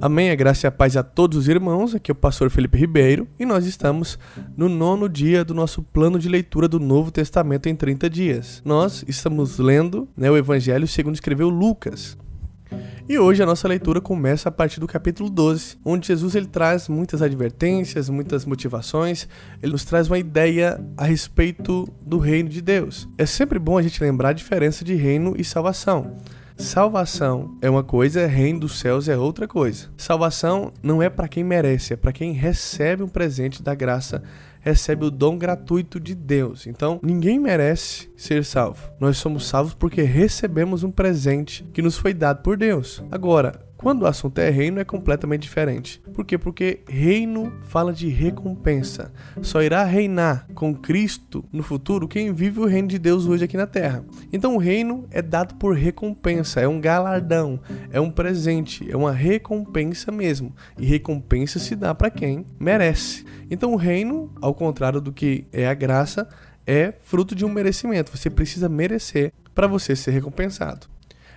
Amém. A graça e a paz a todos os irmãos. Aqui é o pastor Felipe Ribeiro e nós estamos no nono dia do nosso plano de leitura do Novo Testamento em 30 dias. Nós estamos lendo né, o Evangelho segundo escreveu Lucas. E hoje a nossa leitura começa a partir do capítulo 12, onde Jesus ele traz muitas advertências, muitas motivações, ele nos traz uma ideia a respeito do reino de Deus. É sempre bom a gente lembrar a diferença de reino e salvação. Salvação é uma coisa, reino dos céus é outra coisa. Salvação não é para quem merece, é para quem recebe um presente da graça, recebe o dom gratuito de Deus. Então, ninguém merece ser salvo. Nós somos salvos porque recebemos um presente que nos foi dado por Deus. Agora, quando o assunto é reino, é completamente diferente. Por quê? Porque reino fala de recompensa. Só irá reinar com Cristo no futuro quem vive o reino de Deus hoje aqui na terra. Então o reino é dado por recompensa, é um galardão, é um presente, é uma recompensa mesmo. E recompensa se dá para quem merece. Então o reino, ao contrário do que é a graça, é fruto de um merecimento. Você precisa merecer para você ser recompensado.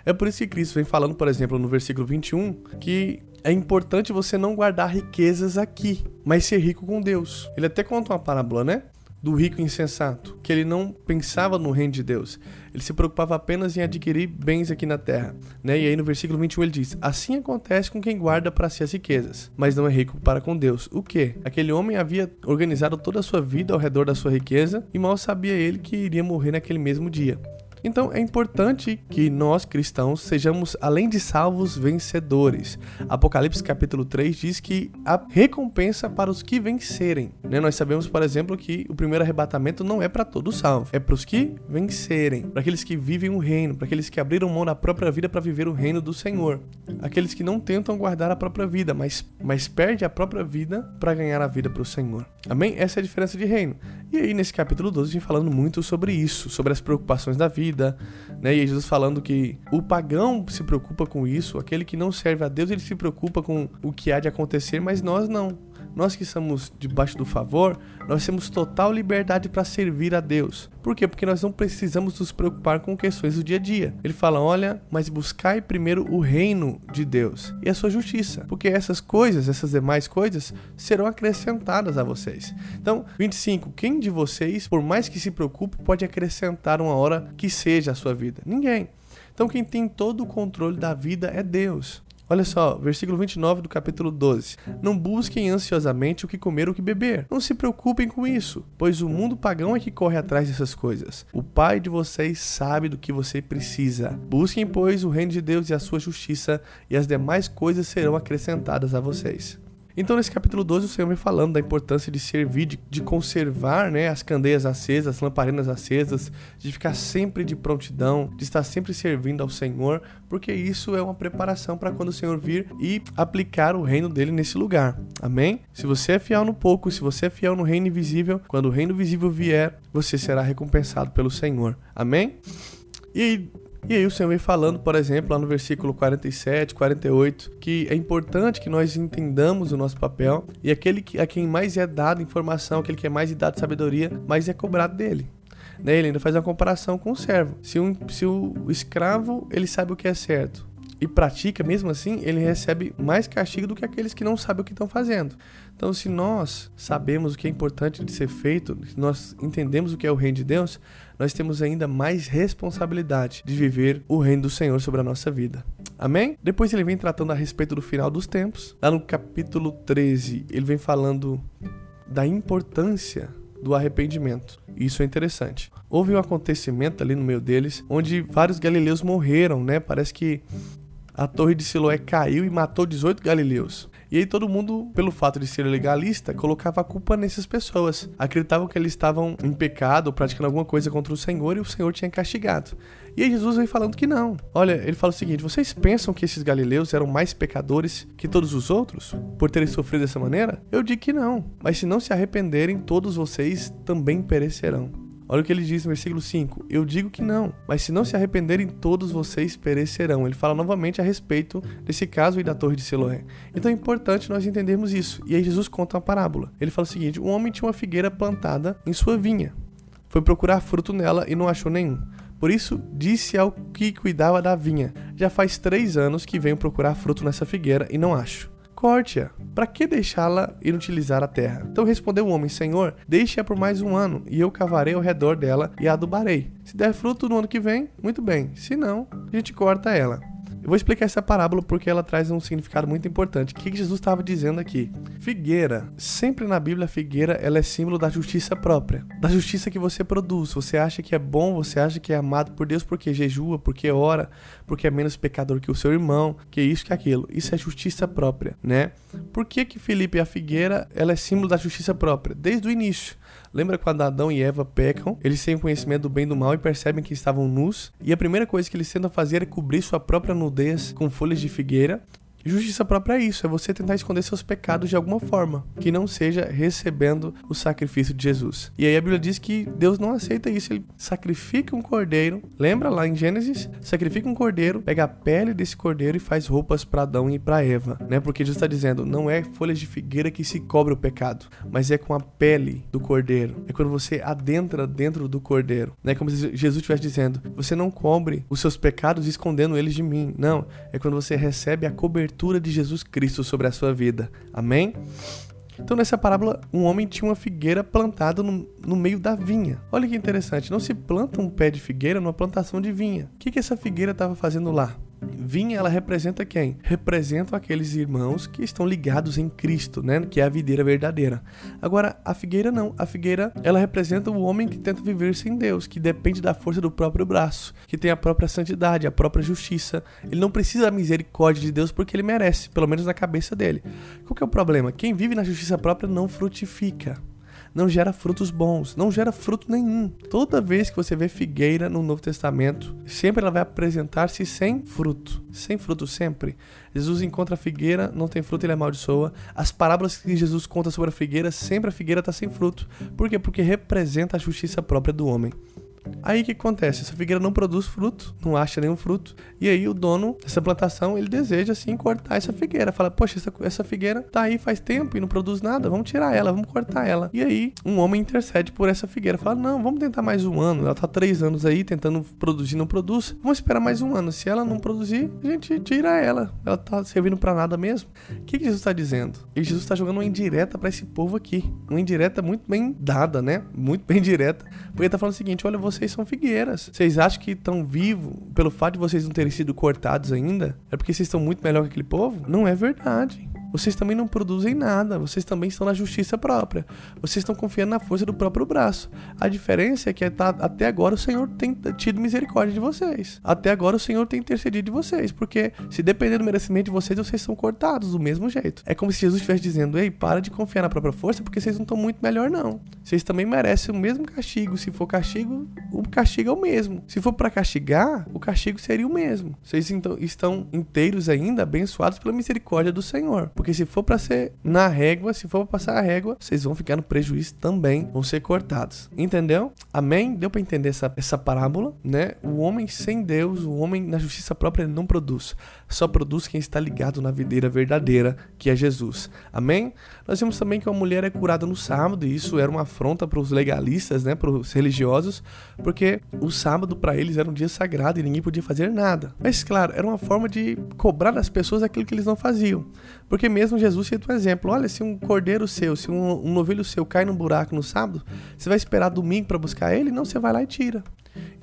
É por isso que Cristo vem falando, por exemplo, no versículo 21, que é importante você não guardar riquezas aqui, mas ser rico com Deus. Ele até conta uma parábola, né? Do rico insensato, que ele não pensava no reino de Deus, ele se preocupava apenas em adquirir bens aqui na terra. Né? E aí no versículo 21 ele diz: Assim acontece com quem guarda para si as riquezas, mas não é rico para com Deus. O que? Aquele homem havia organizado toda a sua vida ao redor da sua riqueza e mal sabia ele que iria morrer naquele mesmo dia. Então é importante que nós cristãos sejamos, além de salvos, vencedores. Apocalipse capítulo 3 diz que a recompensa para os que vencerem. Né? Nós sabemos, por exemplo, que o primeiro arrebatamento não é para todos salvos, é para os que vencerem, para aqueles que vivem o reino, para aqueles que abriram mão da própria vida para viver o reino do Senhor. Aqueles que não tentam guardar a própria vida, mas, mas perde a própria vida para ganhar a vida para o Senhor. Amém? Essa é a diferença de reino. E aí, nesse capítulo 12, vem falando muito sobre isso, sobre as preocupações da vida, né? E Jesus falando que o pagão se preocupa com isso, aquele que não serve a Deus, ele se preocupa com o que há de acontecer, mas nós não. Nós que estamos debaixo do favor, nós temos total liberdade para servir a Deus. Por quê? Porque nós não precisamos nos preocupar com questões do dia a dia. Ele fala: olha, mas buscai primeiro o reino de Deus e a sua justiça, porque essas coisas, essas demais coisas, serão acrescentadas a vocês. Então, 25. Quem de vocês, por mais que se preocupe, pode acrescentar uma hora que seja a sua vida? Ninguém. Então, quem tem todo o controle da vida é Deus. Olha só, versículo 29 do capítulo 12. Não busquem ansiosamente o que comer ou o que beber. Não se preocupem com isso, pois o mundo pagão é que corre atrás dessas coisas. O Pai de vocês sabe do que você precisa. Busquem, pois, o reino de Deus e a sua justiça, e as demais coisas serão acrescentadas a vocês. Então, nesse capítulo 12, o Senhor vem falando da importância de servir, de, de conservar né, as candeias acesas, as lamparinas acesas, de ficar sempre de prontidão, de estar sempre servindo ao Senhor, porque isso é uma preparação para quando o Senhor vir e aplicar o reino dele nesse lugar. Amém? Se você é fiel no pouco, se você é fiel no reino invisível, quando o reino visível vier, você será recompensado pelo Senhor. Amém? E e aí o Senhor vem falando, por exemplo, lá no versículo 47, 48, que é importante que nós entendamos o nosso papel e aquele que, a quem mais é dado informação, aquele que é mais dado sabedoria, mais é cobrado dele. Né? Ele ainda faz uma comparação com o servo. Se, um, se o escravo ele sabe o que é certo, e pratica, mesmo assim, ele recebe mais castigo do que aqueles que não sabem o que estão fazendo. Então, se nós sabemos o que é importante de ser feito, se nós entendemos o que é o reino de Deus, nós temos ainda mais responsabilidade de viver o reino do Senhor sobre a nossa vida. Amém? Depois ele vem tratando a respeito do final dos tempos. Lá no capítulo 13, ele vem falando da importância do arrependimento. Isso é interessante. Houve um acontecimento ali no meio deles onde vários galileus morreram, né? Parece que a torre de Siloé caiu e matou 18 galileus. E aí todo mundo, pelo fato de ser legalista, colocava a culpa nessas pessoas. Acreditavam que eles estavam em pecado, praticando alguma coisa contra o Senhor e o Senhor tinha castigado. E aí Jesus vem falando que não. Olha, ele fala o seguinte: vocês pensam que esses galileus eram mais pecadores que todos os outros por terem sofrido dessa maneira? Eu digo que não. Mas se não se arrependerem, todos vocês também perecerão. Olha o que ele diz no versículo 5: Eu digo que não, mas se não se arrependerem, todos vocês perecerão. Ele fala novamente a respeito desse caso e da torre de Siloé. Então é importante nós entendermos isso. E aí Jesus conta uma parábola. Ele fala o seguinte: Um homem tinha uma figueira plantada em sua vinha. Foi procurar fruto nela e não achou nenhum. Por isso, disse ao que cuidava da vinha: Já faz três anos que venho procurar fruto nessa figueira e não acho. Corte-a. Para que deixá-la inutilizar a terra? Então respondeu o homem: Senhor, deixe-a por mais um ano, e eu cavarei ao redor dela e a adubarei. Se der fruto no ano que vem, muito bem. Se não, a gente corta ela. Eu vou explicar essa parábola porque ela traz um significado muito importante. O que Jesus estava dizendo aqui? Figueira, sempre na Bíblia, a figueira ela é símbolo da justiça própria, da justiça que você produz. Você acha que é bom, você acha que é amado por Deus porque jejua, porque ora, porque é menos pecador que o seu irmão, que isso, que aquilo. Isso é justiça própria, né? Por que que Felipe a figueira ela é símbolo da justiça própria? Desde o início. Lembra quando Adão e Eva pecam? Eles têm conhecimento do bem e do mal e percebem que estavam nus. E a primeira coisa que eles tentam fazer é cobrir sua própria nudez com folhas de figueira. Justiça própria é isso, é você tentar esconder seus pecados de alguma forma, que não seja recebendo o sacrifício de Jesus. E aí a Bíblia diz que Deus não aceita isso, ele sacrifica um cordeiro. Lembra lá em Gênesis? Sacrifica um cordeiro, pega a pele desse cordeiro e faz roupas para Adão e para Eva, né? Porque Jesus está dizendo, não é folhas de figueira que se cobre o pecado, mas é com a pele do cordeiro. É quando você adentra dentro do cordeiro, né? Como se Jesus estivesse dizendo, você não cobre os seus pecados escondendo eles de mim. Não, é quando você recebe a cobertura cobertura de Jesus Cristo sobre a sua vida. Amém? Então, nessa parábola, um homem tinha uma figueira plantada no, no, meio da vinha. Olha que interessante, não se planta um pé de figueira numa plantação de vinha. O que, que essa figueira estava fazendo lá? Vinha, ela representa quem? Representa aqueles irmãos que estão ligados em Cristo, né? Que é a videira verdadeira. Agora, a figueira não. A figueira, ela representa o homem que tenta viver sem Deus, que depende da força do próprio braço, que tem a própria santidade, a própria justiça. Ele não precisa da misericórdia de Deus porque ele merece, pelo menos na cabeça dele. Qual que é o problema? Quem vive na justiça própria não frutifica não gera frutos bons, não gera fruto nenhum. Toda vez que você vê figueira no Novo Testamento, sempre ela vai apresentar-se sem fruto, sem fruto sempre. Jesus encontra a figueira, não tem fruto, ele amaldiçoa. As parábolas que Jesus conta sobre a figueira, sempre a figueira está sem fruto. Por quê? Porque representa a justiça própria do homem. Aí o que acontece? Essa figueira não produz fruto, não acha nenhum fruto. E aí o dono dessa plantação, ele deseja assim cortar essa figueira. Fala, poxa, essa, essa figueira tá aí faz tempo e não produz nada, vamos tirar ela, vamos cortar ela. E aí um homem intercede por essa figueira. Fala, não, vamos tentar mais um ano. Ela tá três anos aí tentando produzir, não produz. Vamos esperar mais um ano. Se ela não produzir, a gente tira ela. Ela tá servindo para nada mesmo. O que, que Jesus está dizendo? E Jesus está jogando uma indireta para esse povo aqui. Uma indireta muito bem dada, né? Muito bem direta. Porque ele tá falando o seguinte: olha, vocês são figueiras. Vocês acham que estão vivos pelo fato de vocês não terem sido cortados ainda? É porque vocês estão muito melhor que aquele povo? Não é verdade vocês também não produzem nada, vocês também estão na justiça própria, vocês estão confiando na força do próprio braço. A diferença é que tá, até agora o Senhor tem tido misericórdia de vocês, até agora o Senhor tem intercedido de vocês, porque se depender do merecimento de vocês, vocês são cortados do mesmo jeito. É como se Jesus estivesse dizendo: ei, para de confiar na própria força, porque vocês não estão muito melhor, não. Vocês também merecem o mesmo castigo. Se for castigo, o castigo é o mesmo. Se for para castigar, o castigo seria o mesmo. Vocês então, estão inteiros ainda, abençoados pela misericórdia do Senhor. Porque se for para ser na régua, se for pra passar a régua, vocês vão ficar no prejuízo também, vão ser cortados. Entendeu? Amém? Deu para entender essa, essa parábola, né? O homem sem Deus, o homem na justiça própria, não produz. Só produz quem está ligado na videira verdadeira, que é Jesus. Amém? Nós vimos também que uma mulher é curada no sábado, e isso era uma afronta para os legalistas, né? Para os religiosos, porque o sábado para eles era um dia sagrado e ninguém podia fazer nada. Mas, claro, era uma forma de cobrar das pessoas aquilo que eles não faziam. Porque mesmo Jesus cita um exemplo: olha, se um cordeiro seu, se um, um novilho seu cai num buraco no sábado, você vai esperar domingo para buscar ele? Não, você vai lá e tira.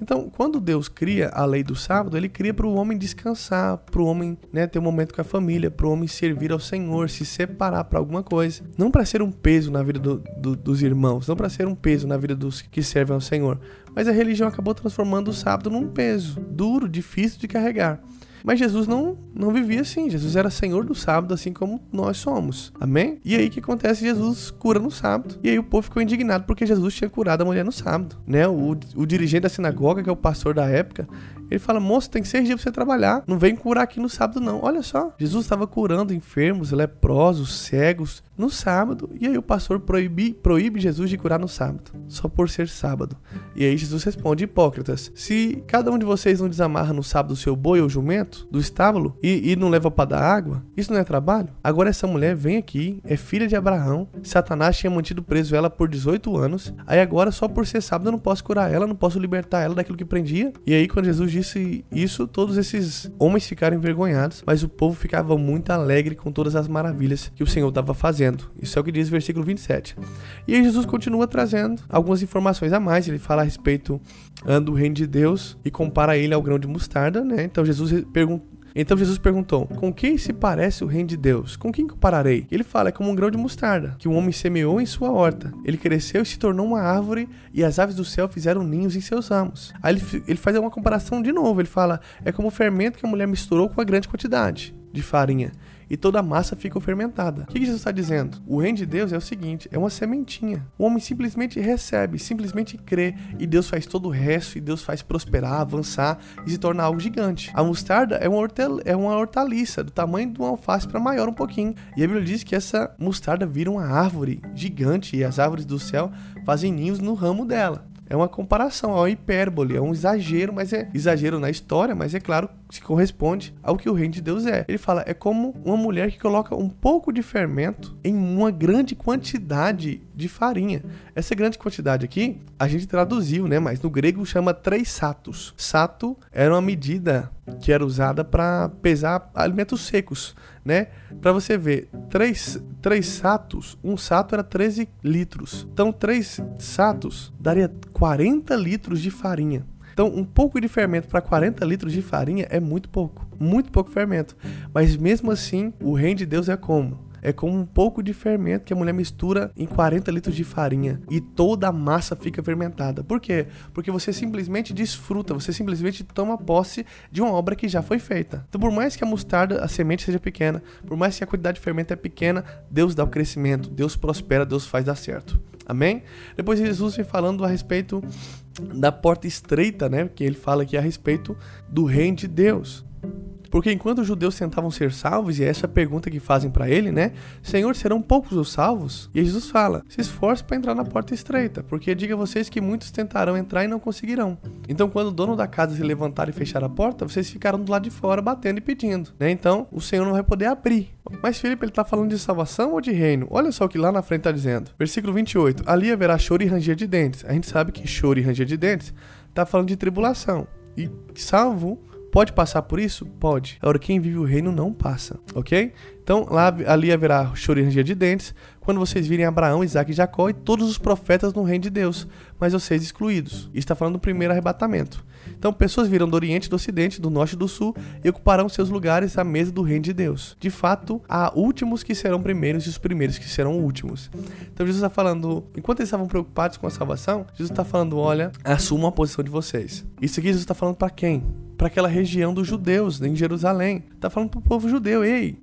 Então, quando Deus cria a lei do sábado, ele cria para o homem descansar, para o homem né, ter um momento com a família, para o homem servir ao Senhor, se separar para alguma coisa. Não para ser um peso na vida do, do, dos irmãos, não para ser um peso na vida dos que servem ao Senhor. Mas a religião acabou transformando o sábado num peso duro, difícil de carregar. Mas Jesus não, não vivia assim. Jesus era senhor do sábado, assim como nós somos. Amém? E aí o que acontece? Jesus cura no sábado. E aí o povo ficou indignado porque Jesus tinha curado a mulher no sábado. Né? O, o dirigente da sinagoga, que é o pastor da época, Ele fala: moço, tem seis dias pra você trabalhar. Não vem curar aqui no sábado, não. Olha só. Jesus estava curando enfermos, leprosos, cegos no sábado. E aí o pastor proíbe, proíbe Jesus de curar no sábado, só por ser sábado. E aí Jesus responde: Hipócritas, se cada um de vocês não desamarra no sábado o seu boi ou jumento do estábulo e, e não leva para dar água, isso não é trabalho? Agora essa mulher vem aqui, é filha de Abraão. Satanás tinha mantido preso ela por 18 anos. Aí agora, só por ser sábado, eu não posso curar ela, não posso libertar ela daquilo que prendia. E aí, quando Jesus disse isso, todos esses homens ficaram envergonhados, mas o povo ficava muito alegre com todas as maravilhas que o Senhor estava fazendo. Isso é o que diz o versículo 27. E aí Jesus continua trazendo algumas informações a mais. Ele fala a respeito do reino de Deus e compara ele ao grão de mostarda, né? Então Jesus pergunta então Jesus perguntou: Com quem se parece o reino de Deus? Com quem compararei? Ele fala: É como um grão de mostarda, que um homem semeou em sua horta. Ele cresceu e se tornou uma árvore, e as aves do céu fizeram ninhos em seus ramos. Aí ele, ele faz uma comparação de novo. Ele fala: É como o fermento que a mulher misturou com uma grande quantidade de farinha e toda a massa fica fermentada. O que Jesus está dizendo? O reino de Deus é o seguinte: é uma sementinha. O homem simplesmente recebe, simplesmente crê, e Deus faz todo o resto, e Deus faz prosperar, avançar e se tornar algo gigante. A mostarda é uma, hortel é uma hortaliça do tamanho de uma alface para maior um pouquinho. E a Bíblia diz que essa mostarda vira uma árvore gigante, e as árvores do céu fazem ninhos no ramo dela. É uma comparação, é uma hipérbole, é um exagero, mas é exagero na história, mas é claro se corresponde ao que o reino de Deus é. Ele fala, é como uma mulher que coloca um pouco de fermento em uma grande quantidade de farinha. Essa grande quantidade aqui, a gente traduziu, né? Mas no grego chama três satos. Sato era uma medida que era usada para pesar alimentos secos, né? Para você ver, três, três satos, um sato era 13 litros. Então, três satos daria 40 litros de farinha. Então, um pouco de fermento para 40 litros de farinha é muito pouco. Muito pouco fermento. Mas mesmo assim, o reino de Deus é como? É como um pouco de fermento que a mulher mistura em 40 litros de farinha e toda a massa fica fermentada. Por quê? Porque você simplesmente desfruta, você simplesmente toma posse de uma obra que já foi feita. Então, por mais que a mostarda, a semente seja pequena, por mais que a quantidade de fermento é pequena, Deus dá o crescimento, Deus prospera, Deus faz dar certo. Amém? Depois Jesus vem falando a respeito da porta estreita, né? Que ele fala aqui a respeito do reino de Deus. Porque enquanto os judeus tentavam ser salvos, e é essa pergunta que fazem para ele, né? Senhor, serão poucos os salvos? E Jesus fala: se esforce para entrar na porta estreita, porque diga a vocês que muitos tentarão entrar e não conseguirão. Então, quando o dono da casa se levantar e fechar a porta, vocês ficarão do lado de fora batendo e pedindo, né? Então, o Senhor não vai poder abrir. Mas Felipe, ele tá falando de salvação ou de reino? Olha só o que lá na frente tá dizendo. Versículo 28. Ali haverá choro e ranger de dentes. A gente sabe que choro e ranger de dentes tá falando de tribulação. E salvo Pode passar por isso? Pode. Agora, quem vive o reino não passa, ok? Então, lá, ali haverá choro e ranger de dentes, quando vocês virem Abraão, Isaac e Jacó e todos os profetas no reino de Deus, mas vocês excluídos. Está falando do primeiro arrebatamento. Então, pessoas virão do Oriente, do Ocidente, do Norte e do Sul e ocuparão seus lugares à mesa do reino de Deus. De fato, há últimos que serão primeiros e os primeiros que serão últimos. Então, Jesus está falando, enquanto eles estavam preocupados com a salvação, Jesus está falando: olha, assumam a posição de vocês. Isso aqui Jesus está falando para quem? Para aquela região dos judeus, em Jerusalém. Está falando para o povo judeu: ei,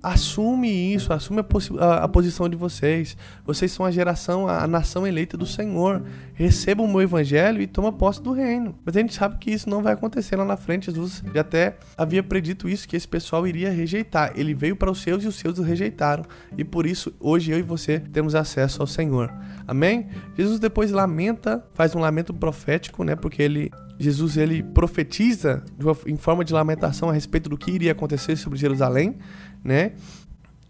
assume isso, assume a, a, a posição de vocês. Vocês são a geração, a, nação eleita do Senhor. Recebam o meu evangelho e toma posse do reino. Mas a gente sabe que isso não vai acontecer lá na frente. Jesus já até havia predito isso, que esse pessoal iria rejeitar. Ele veio para os seus e os seus o rejeitaram. E por isso, hoje eu e você temos acesso ao Senhor. Amém? Jesus depois lamenta, faz um lamento profético, né? Porque ele Jesus ele profetiza em forma de lamentação a respeito do que iria acontecer sobre Jerusalém, né?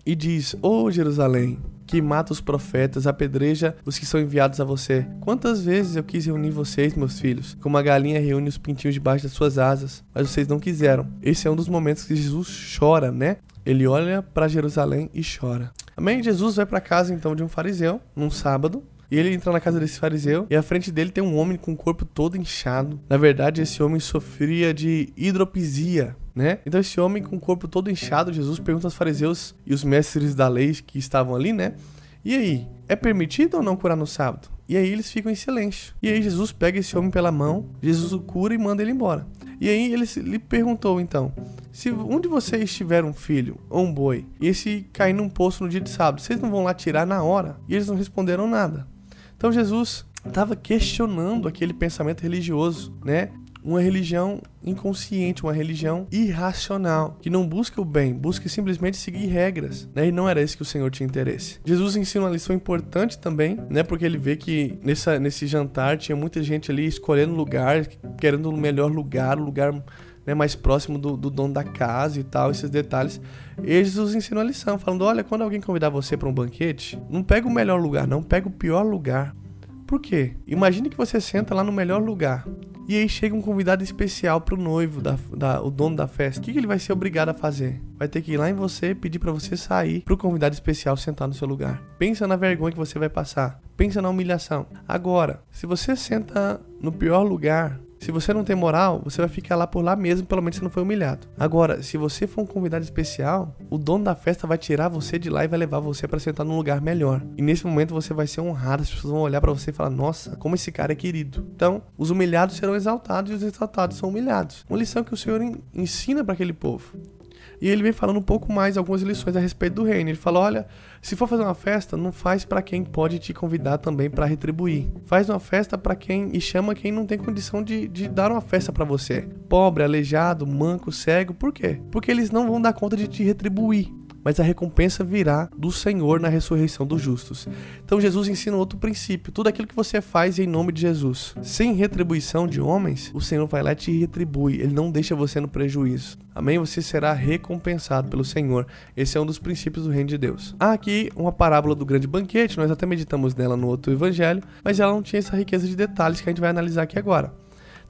E diz: Ô oh, Jerusalém, que mata os profetas, apedreja os que são enviados a você. Quantas vezes eu quis reunir vocês, meus filhos, como a galinha reúne os pintinhos debaixo das suas asas, mas vocês não quiseram. Esse é um dos momentos que Jesus chora, né? Ele olha para Jerusalém e chora. Amém? Jesus vai para casa então de um fariseu num sábado. E ele entra na casa desse fariseu e à frente dele tem um homem com o corpo todo inchado. Na verdade, esse homem sofria de hidropisia, né? Então esse homem com o corpo todo inchado, Jesus pergunta aos fariseus e os mestres da lei que estavam ali, né? E aí, é permitido ou não curar no sábado? E aí eles ficam em silêncio. E aí Jesus pega esse homem pela mão, Jesus o cura e manda ele embora. E aí ele lhe perguntou então: se um de vocês tiver um filho ou um boi e esse cair num poço no dia de sábado, vocês não vão lá tirar na hora? E eles não responderam nada. Então Jesus estava questionando aquele pensamento religioso, né? Uma religião inconsciente, uma religião irracional, que não busca o bem, busca simplesmente seguir regras, né? E não era esse que o Senhor tinha interesse. Jesus ensina uma lição importante também, né? Porque ele vê que nessa, nesse jantar tinha muita gente ali escolhendo lugar, querendo o melhor lugar, o lugar né, mais próximo do, do, dono da casa e tal, esses detalhes. E Jesus ensina a lição, falando: olha, quando alguém convidar você para um banquete, não pega o melhor lugar, não, pega o pior lugar. Por quê? Imagine que você senta lá no melhor lugar. E aí chega um convidado especial pro noivo, da, da, o dono da festa. O que, que ele vai ser obrigado a fazer? Vai ter que ir lá em você, pedir para você sair pro convidado especial sentar no seu lugar. Pensa na vergonha que você vai passar. Pensa na humilhação. Agora, se você senta no pior lugar, se você não tem moral, você vai ficar lá por lá mesmo, pelo menos você não foi humilhado. Agora, se você for um convidado especial, o dono da festa vai tirar você de lá e vai levar você para sentar num lugar melhor. E nesse momento você vai ser honrado, as pessoas vão olhar para você e falar: "Nossa, como esse cara é querido". Então, os humilhados serão exaltados e os exaltados são humilhados. Uma lição que o Senhor ensina para aquele povo. E ele vem falando um pouco mais algumas lições a respeito do reino. Ele fala: olha, se for fazer uma festa, não faz para quem pode te convidar também para retribuir. Faz uma festa para quem e chama quem não tem condição de, de dar uma festa para você. Pobre, aleijado, manco, cego. Por quê? Porque eles não vão dar conta de te retribuir mas a recompensa virá do Senhor na ressurreição dos justos. Então Jesus ensina outro princípio: tudo aquilo que você faz em nome de Jesus, sem retribuição de homens, o Senhor vai lá e te retribui, ele não deixa você no prejuízo. Amém? Você será recompensado pelo Senhor. Esse é um dos princípios do reino de Deus. Há aqui uma parábola do grande banquete, nós até meditamos nela no outro evangelho, mas ela não tinha essa riqueza de detalhes que a gente vai analisar aqui agora.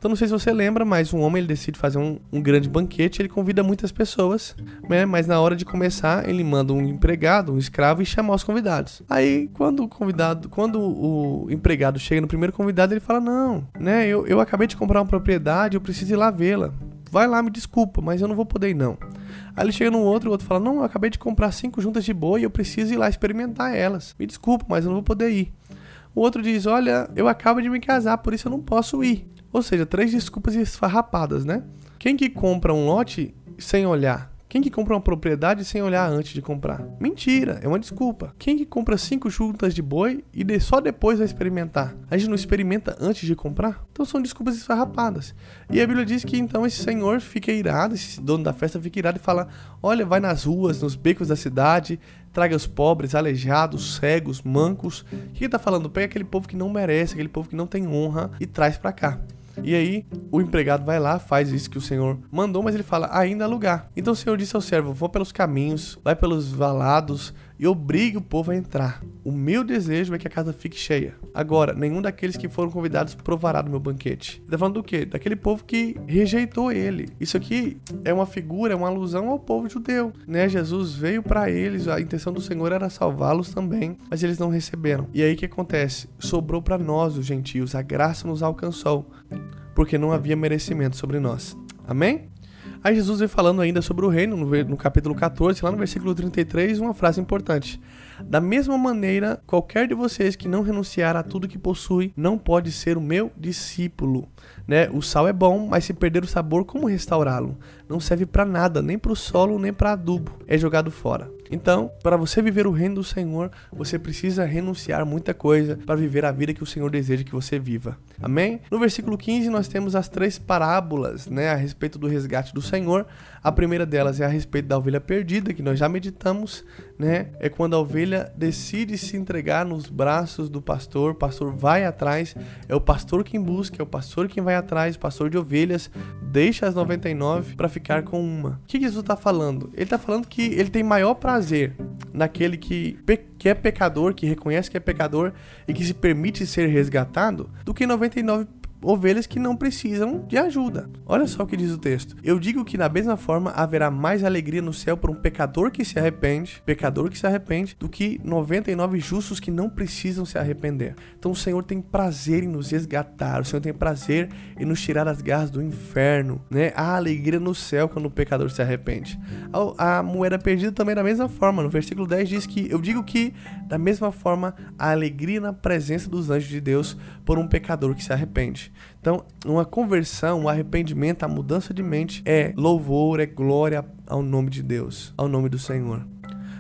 Então não sei se você lembra, mas um homem ele decide fazer um, um grande banquete, ele convida muitas pessoas, né? Mas na hora de começar, ele manda um empregado, um escravo e chamar os convidados. Aí quando o convidado, quando o empregado chega no primeiro convidado, ele fala: "Não, né? Eu, eu acabei de comprar uma propriedade, eu preciso ir lá vê-la. Vai lá, me desculpa, mas eu não vou poder ir não." Aí ele chega no outro, o outro fala: Não, eu acabei de comprar cinco juntas de boi e eu preciso ir lá experimentar elas. Me desculpa, mas eu não vou poder ir. O outro diz: Olha, eu acabo de me casar, por isso eu não posso ir. Ou seja, três desculpas esfarrapadas, né? Quem que compra um lote sem olhar? Quem que compra uma propriedade sem olhar antes de comprar? Mentira, é uma desculpa. Quem que compra cinco juntas de boi e de, só depois vai experimentar? A gente não experimenta antes de comprar? Então são desculpas esfarrapadas. E a Bíblia diz que então esse senhor fica irado, esse dono da festa fica irado e fala: Olha, vai nas ruas, nos becos da cidade, traga os pobres, aleijados, cegos, mancos. O que ele tá falando? Pega aquele povo que não merece, aquele povo que não tem honra e traz para cá. E aí o empregado vai lá, faz isso que o senhor mandou, mas ele fala ainda lugar. Então o senhor disse ao servo: vou pelos caminhos, vai pelos valados e obrigue o povo a entrar. O meu desejo é que a casa fique cheia. Agora, nenhum daqueles que foram convidados provará do meu banquete. Tá falando do quê? Daquele povo que rejeitou ele. Isso aqui é uma figura, é uma alusão ao povo judeu, né? Jesus veio para eles, a intenção do Senhor era salvá-los também, mas eles não receberam. E aí o que acontece? Sobrou para nós, os gentios, a graça nos alcançou, porque não havia merecimento sobre nós. Amém? Aí Jesus vem falando ainda sobre o reino, no, capítulo 14, lá no versículo 33, uma frase importante. Da mesma maneira, qualquer de vocês que não renunciar a tudo que possui não pode ser o meu discípulo. Né? O sal é bom, mas se perder o sabor, como restaurá-lo? Não serve para nada, nem para o solo, nem para adubo. É jogado fora. Então, para você viver o reino do Senhor, você precisa renunciar muita coisa para viver a vida que o Senhor deseja que você viva. Amém? No versículo 15 nós temos as três parábolas, né, a respeito do resgate do Senhor. A primeira delas é a respeito da ovelha perdida, que nós já meditamos, né? É quando a ovelha decide se entregar nos braços do pastor, o pastor vai atrás, é o pastor quem busca, é o pastor quem vai atrás, o pastor de ovelhas deixa as 99 para ficar com uma. O que Jesus está falando? Ele está falando que ele tem maior prazer naquele que, que é pecador, que reconhece que é pecador e que se permite ser resgatado, do que 99 ovelhas que não precisam de ajuda. Olha só o que diz o texto. Eu digo que da mesma forma haverá mais alegria no céu por um pecador que se arrepende, pecador que se arrepende, do que 99 justos que não precisam se arrepender. Então o Senhor tem prazer em nos resgatar, o Senhor tem prazer em nos tirar das garras do inferno, né? Há alegria no céu quando o pecador se arrepende. A, a moeda perdida também da mesma forma. No versículo 10 diz que eu digo que da mesma forma há alegria na presença dos anjos de Deus por um pecador que se arrepende. Então, uma conversão, um arrependimento, a mudança de mente é louvor, é glória ao nome de Deus, ao nome do Senhor.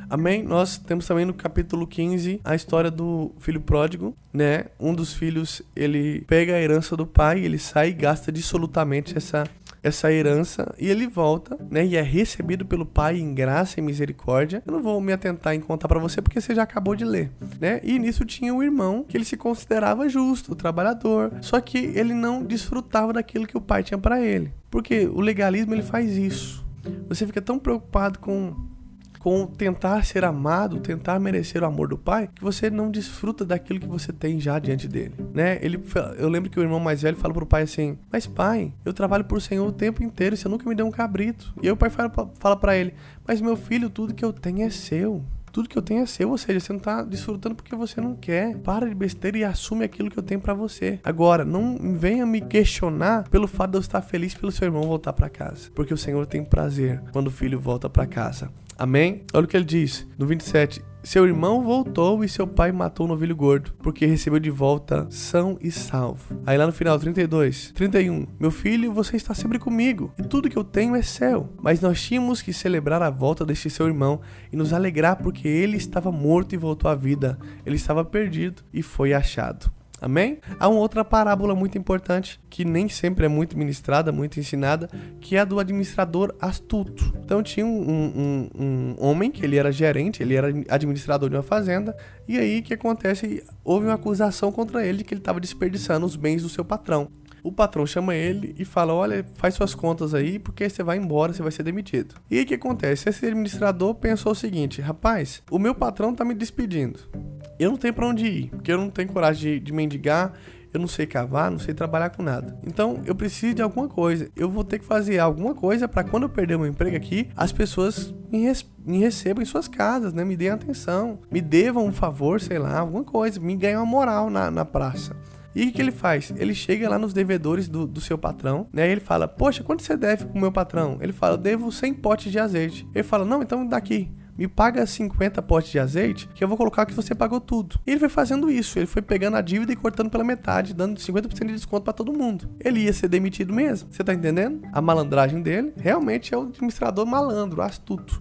Amém? Nós temos também no capítulo 15 a história do filho pródigo, né? Um dos filhos, ele pega a herança do pai, ele sai e gasta dissolutamente essa essa herança e ele volta, né? E é recebido pelo Pai em graça e misericórdia. Eu não vou me atentar em contar para você porque você já acabou de ler, né? E nisso tinha um irmão que ele se considerava justo, trabalhador, só que ele não desfrutava daquilo que o pai tinha para ele. Porque o legalismo ele faz isso. Você fica tão preocupado com com tentar ser amado, tentar merecer o amor do pai, que você não desfruta daquilo que você tem já diante dele, né? Ele, eu lembro que o irmão mais velho fala pro pai assim: "Mas pai, eu trabalho por Senhor o tempo inteiro, você nunca me deu um cabrito". E aí o pai fala, fala para ele: "Mas meu filho, tudo que eu tenho é seu" tudo que eu tenho é seu, ou seja, você não tá desfrutando porque você não quer. Para de besteira e assume aquilo que eu tenho para você. Agora, não venha me questionar pelo fato de eu estar feliz pelo seu irmão voltar para casa, porque o Senhor tem prazer quando o filho volta para casa. Amém? Olha o que ele diz no 27. Seu irmão voltou e seu pai matou o novilho gordo, porque recebeu de volta são e salvo. Aí lá no final, 32, 31. Meu filho, você está sempre comigo, e tudo que eu tenho é seu. Mas nós tínhamos que celebrar a volta deste seu irmão e nos alegrar porque ele estava morto e voltou à vida. Ele estava perdido e foi achado. Amém? Há uma outra parábola muito importante que nem sempre é muito ministrada, muito ensinada, que é a do administrador astuto. Então tinha um, um, um homem que ele era gerente, ele era administrador de uma fazenda, e aí o que acontece? Houve uma acusação contra ele de que ele estava desperdiçando os bens do seu patrão o patrão chama ele e fala: Olha, faz suas contas aí, porque você vai embora, você vai ser demitido. E o que acontece? Esse administrador pensou o seguinte: Rapaz, o meu patrão tá me despedindo. Eu não tenho para onde ir, porque eu não tenho coragem de, de mendigar, eu não sei cavar, não sei trabalhar com nada. Então eu preciso de alguma coisa. Eu vou ter que fazer alguma coisa para quando eu perder meu emprego aqui, as pessoas me, res me, recebam em suas casas, né? Me deem atenção, me devam um favor, sei lá, alguma coisa, me ganhem uma moral na, na praça. E o que, ele faz? Ele chega lá nos devedores do, do seu patrão, né? E ele fala: Poxa, quanto você deve pro meu patrão? Ele fala: Eu devo 100 potes de azeite. Ele fala: Não, então daqui me paga 50 potes de azeite que eu vou colocar que você pagou tudo. E ele foi fazendo isso, ele foi pegando a dívida e cortando pela metade, dando 50% de desconto para todo mundo. Ele ia ser demitido mesmo. Você tá entendendo? A malandragem dele realmente é o administrador malandro, astuto.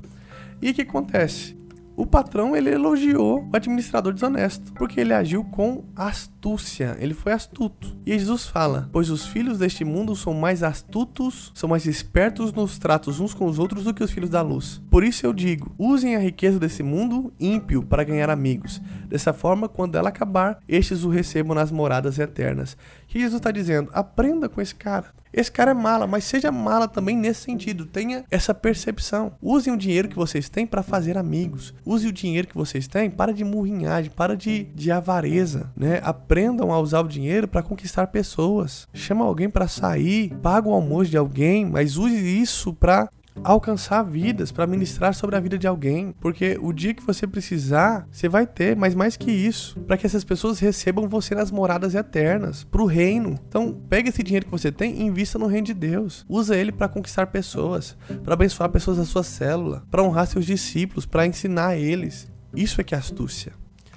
E o que acontece? O patrão ele elogiou o administrador desonesto, porque ele agiu com astúcia, ele foi astuto. E Jesus fala: Pois os filhos deste mundo são mais astutos, são mais espertos nos tratos uns com os outros do que os filhos da luz. Por isso eu digo: usem a riqueza desse mundo ímpio para ganhar amigos. Dessa forma, quando ela acabar, estes o recebam nas moradas eternas. O que Jesus está dizendo? Aprenda com esse cara. Esse cara é mala, mas seja mala também nesse sentido. Tenha essa percepção. Usem o dinheiro que vocês têm para fazer amigos. Use o dinheiro que vocês têm para de murrinhagem, para de, de avareza, né? Aprendam a usar o dinheiro para conquistar pessoas. Chama alguém para sair, paga o almoço de alguém, mas use isso para alcançar vidas, para ministrar sobre a vida de alguém, porque o dia que você precisar, você vai ter, mas mais que isso, para que essas pessoas recebam você nas moradas eternas, para o reino. Então, pega esse dinheiro que você tem e invista no reino de Deus. Usa ele para conquistar pessoas, para abençoar pessoas da sua célula, para honrar seus discípulos, para ensinar eles. Isso é que é astúcia.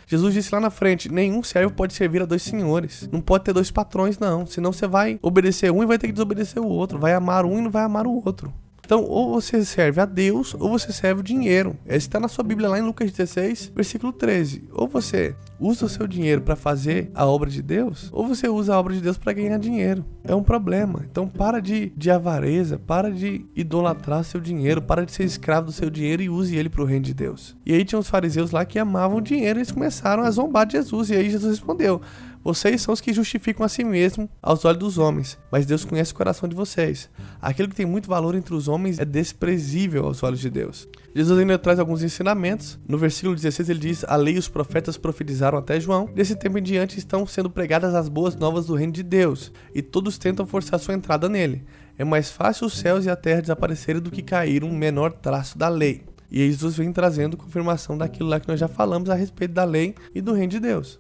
Jesus disse lá na frente: nenhum servo pode servir a dois senhores. Não pode ter dois patrões, não. Senão você vai obedecer um e vai ter que desobedecer o outro. Vai amar um e não vai amar o outro. Então, ou você serve a Deus, ou você serve o dinheiro. Esse está na sua Bíblia lá em Lucas 16, versículo 13. Ou você usa o seu dinheiro para fazer a obra de Deus, ou você usa a obra de Deus para ganhar dinheiro. É um problema. Então, para de, de avareza, para de idolatrar seu dinheiro, para de ser escravo do seu dinheiro e use ele para o reino de Deus. E aí tinha os fariseus lá que amavam o dinheiro e eles começaram a zombar de Jesus. E aí Jesus respondeu: vocês são os que justificam a si mesmo aos olhos dos homens, mas Deus conhece o coração de vocês. Aquilo que tem muito valor entre os homens é desprezível aos olhos de Deus. Jesus ainda traz alguns ensinamentos. No versículo 16 ele diz: A lei e os profetas profetizaram até João. Desse tempo em diante estão sendo pregadas as boas novas do reino de Deus, e todos tentam forçar sua entrada nele. É mais fácil os céus e a terra desaparecerem do que cair um menor traço da lei. E Jesus vem trazendo confirmação daquilo lá que nós já falamos a respeito da lei e do reino de Deus.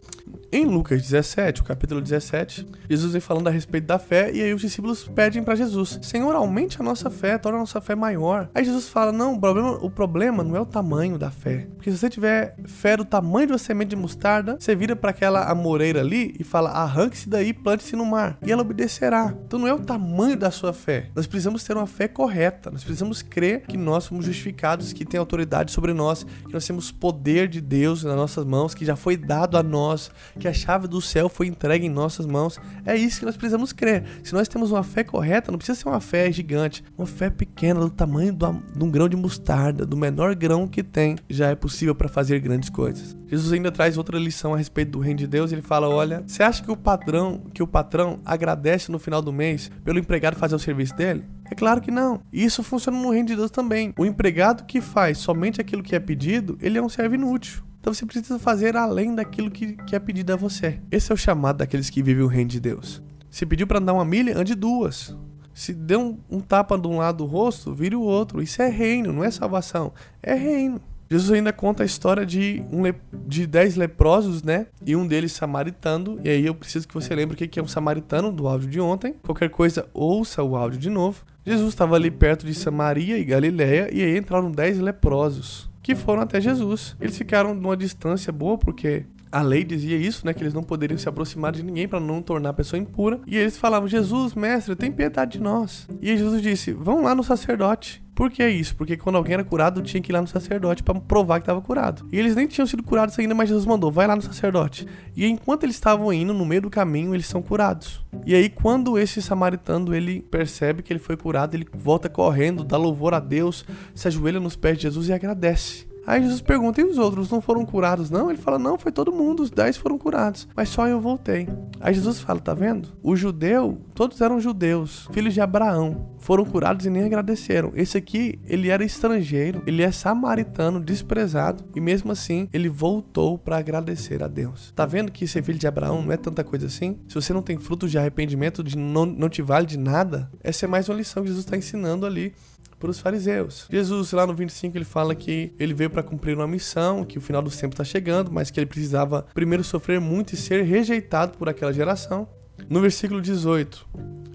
Em Lucas 17, o capítulo 17, Jesus vem falando a respeito da fé e aí os discípulos pedem para Jesus: Senhor, aumente a nossa fé, torna a nossa fé maior. Aí Jesus fala: Não, o problema, o problema não é o tamanho da fé. Porque se você tiver fé do tamanho de uma semente de mostarda, você vira para aquela amoreira ali e fala: Arranque-se daí, plante-se no mar. E ela obedecerá. Então não é o tamanho da sua fé. Nós precisamos ter uma fé correta. Nós precisamos crer que nós somos justificados, que temos tem autoridade sobre nós, que nós temos poder de Deus nas nossas mãos, que já foi dado a nós, que a chave do céu foi entregue em nossas mãos. É isso que nós precisamos crer. Se nós temos uma fé correta, não precisa ser uma fé gigante, uma fé pequena, do tamanho de um grão de mostarda, do menor grão que tem, já é possível para fazer grandes coisas. Jesus ainda traz outra lição a respeito do reino de Deus. Ele fala: olha, você acha que o patrão, que o patrão agradece no final do mês pelo empregado fazer o serviço dele? É claro que não. Isso funciona no reino de Deus também. O empregado que faz somente aquilo que é pedido, ele é um servo inútil. Então você precisa fazer além daquilo que, que é pedido a você. Esse é o chamado daqueles que vivem o reino de Deus. Se pediu para andar uma milha, ande duas. Se deu um, um tapa de um lado do rosto, vire o outro. Isso é reino, não é salvação. É reino. Jesus ainda conta a história de, um de dez leprosos, né? E um deles samaritano. E aí eu preciso que você lembre o que é um samaritano do áudio de ontem. Qualquer coisa, ouça o áudio de novo. Jesus estava ali perto de Samaria e Galiléia e aí entraram dez leprosos que foram até Jesus. Eles ficaram numa distância boa porque a lei dizia isso, né? Que eles não poderiam se aproximar de ninguém para não tornar a pessoa impura. E eles falavam: Jesus, mestre, tem piedade de nós. E Jesus disse: Vão lá no sacerdote. Por que isso? Porque quando alguém era curado, tinha que ir lá no sacerdote para provar que estava curado. E eles nem tinham sido curados ainda, mas Jesus mandou: vai lá no sacerdote. E enquanto eles estavam indo, no meio do caminho, eles são curados. E aí, quando esse samaritano ele percebe que ele foi curado, ele volta correndo, dá louvor a Deus, se ajoelha nos pés de Jesus e agradece. Aí Jesus pergunta: e os outros não foram curados, não? Ele fala: não, foi todo mundo, os dez foram curados, mas só eu voltei. Aí Jesus fala: tá vendo? O judeu, todos eram judeus, filhos de Abraão, foram curados e nem agradeceram. Esse aqui, ele era estrangeiro, ele é samaritano, desprezado, e mesmo assim ele voltou para agradecer a Deus. Tá vendo que ser filho de Abraão não é tanta coisa assim? Se você não tem frutos de arrependimento, de não, não te vale de nada, essa é mais uma lição que Jesus está ensinando ali para os fariseus. Jesus, lá no 25, ele fala que ele veio para cumprir uma missão, que o final dos tempos está chegando, mas que ele precisava primeiro sofrer muito e ser rejeitado por aquela geração. No versículo 18,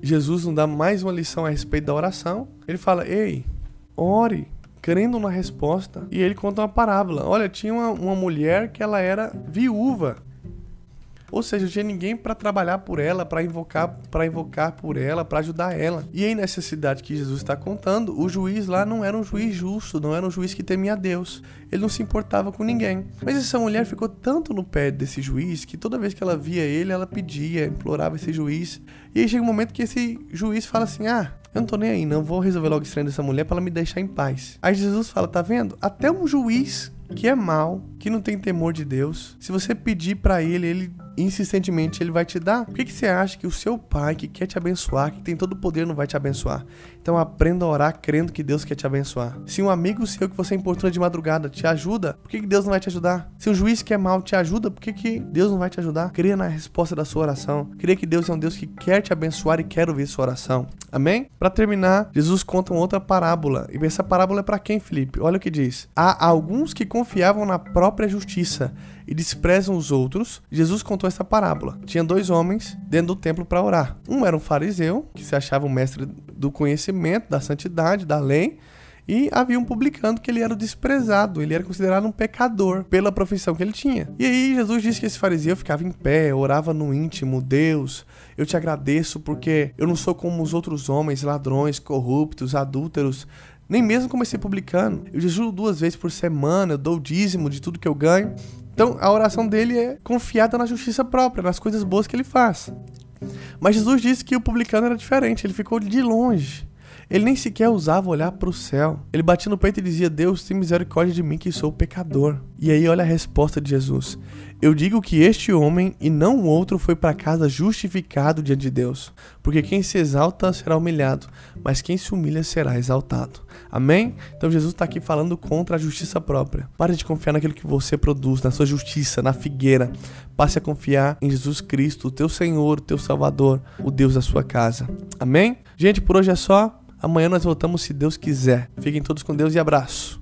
Jesus nos dá mais uma lição a respeito da oração. Ele fala: Ei, ore, crendo na resposta. E ele conta uma parábola. Olha, tinha uma, uma mulher que ela era viúva. Ou seja, não tinha ninguém para trabalhar por ela, para invocar, para invocar por ela, para ajudar ela. E aí nessa cidade que Jesus está contando, o juiz lá não era um juiz justo, não era um juiz que temia Deus. Ele não se importava com ninguém. Mas essa mulher ficou tanto no pé desse juiz que toda vez que ela via ele, ela pedia, implorava esse juiz. E aí chega um momento que esse juiz fala assim: "Ah, eu não tô nem aí, não vou resolver logo trem dessa mulher para ela me deixar em paz". Aí Jesus fala: "Tá vendo? Até um juiz que é mal, que não tem temor de Deus, se você pedir para ele, ele insistentemente ele vai te dar. Por que, que você acha que o seu pai, que quer te abençoar, que tem todo o poder, não vai te abençoar? Então aprenda a orar crendo que Deus quer te abençoar. Se um amigo seu que você importuna de madrugada te ajuda, por que, que Deus não vai te ajudar? Se um juiz que é mal te ajuda, por que, que Deus não vai te ajudar? Creia na resposta da sua oração. Creia que Deus é um Deus que quer te abençoar e quer ouvir sua oração. Amém? Para terminar, Jesus conta uma outra parábola. E essa parábola é para quem, Felipe? Olha o que diz. Há alguns que confiavam na própria justiça e desprezam os outros, Jesus contou essa parábola. Tinha dois homens dentro do templo para orar. Um era um fariseu, que se achava o mestre do conhecimento, da santidade, da lei, e havia um publicano que ele era desprezado, ele era considerado um pecador pela profissão que ele tinha. E aí Jesus disse que esse fariseu ficava em pé, orava no íntimo, Deus, eu te agradeço porque eu não sou como os outros homens, ladrões, corruptos, adúlteros, nem mesmo como esse publicano. Eu jejuo duas vezes por semana, eu dou o dízimo de tudo que eu ganho. Então a oração dele é confiada na justiça própria, nas coisas boas que ele faz. Mas Jesus disse que o publicano era diferente, ele ficou de longe. Ele nem sequer ousava olhar para o céu. Ele batia no peito e dizia: Deus, tem misericórdia de mim que sou pecador. E aí, olha a resposta de Jesus: Eu digo que este homem e não o outro foi para casa justificado diante de Deus. Porque quem se exalta será humilhado, mas quem se humilha será exaltado. Amém? Então, Jesus está aqui falando contra a justiça própria. Pare de confiar naquilo que você produz, na sua justiça, na figueira. Passe a confiar em Jesus Cristo, o teu Senhor, o teu Salvador, o Deus da sua casa. Amém? Gente, por hoje é só. Amanhã nós voltamos se Deus quiser. Fiquem todos com Deus e abraço.